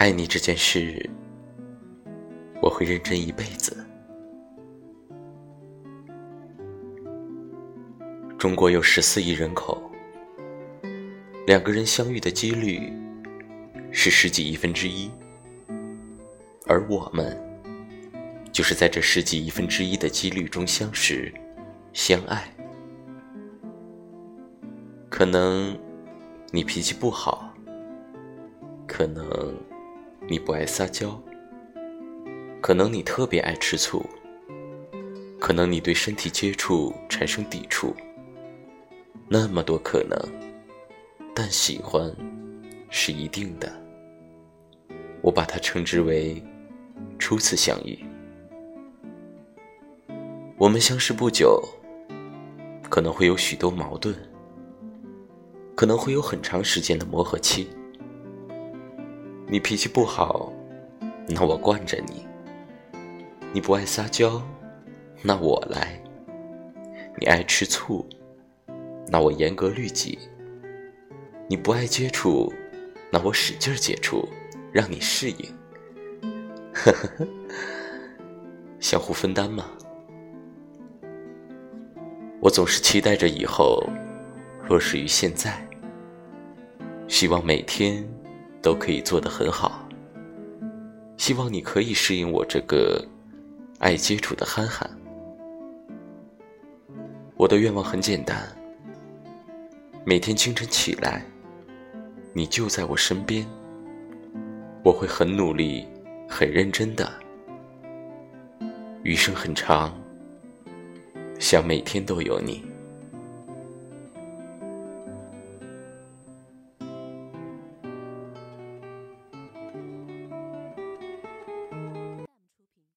爱你这件事，我会认真一辈子。中国有十四亿人口，两个人相遇的几率是十几亿分之一，而我们就是在这十几亿分之一的几率中相识、相爱。可能你脾气不好，可能你不爱撒娇，可能你特别爱吃醋，可能你对身体接触产生抵触。那么多可能，但喜欢是一定的。我把它称之为初次相遇。我们相识不久，可能会有许多矛盾，可能会有很长时间的磨合期。你脾气不好，那我惯着你；你不爱撒娇，那我来；你爱吃醋。那我严格律己，你不爱接触，那我使劲接触，让你适应。呵呵呵，相互分担嘛。我总是期待着以后，若始于现在，希望每天都可以做得很好。希望你可以适应我这个爱接触的憨憨。我的愿望很简单。每天清晨起来，你就在我身边，我会很努力、很认真的。余生很长，想每天都有你。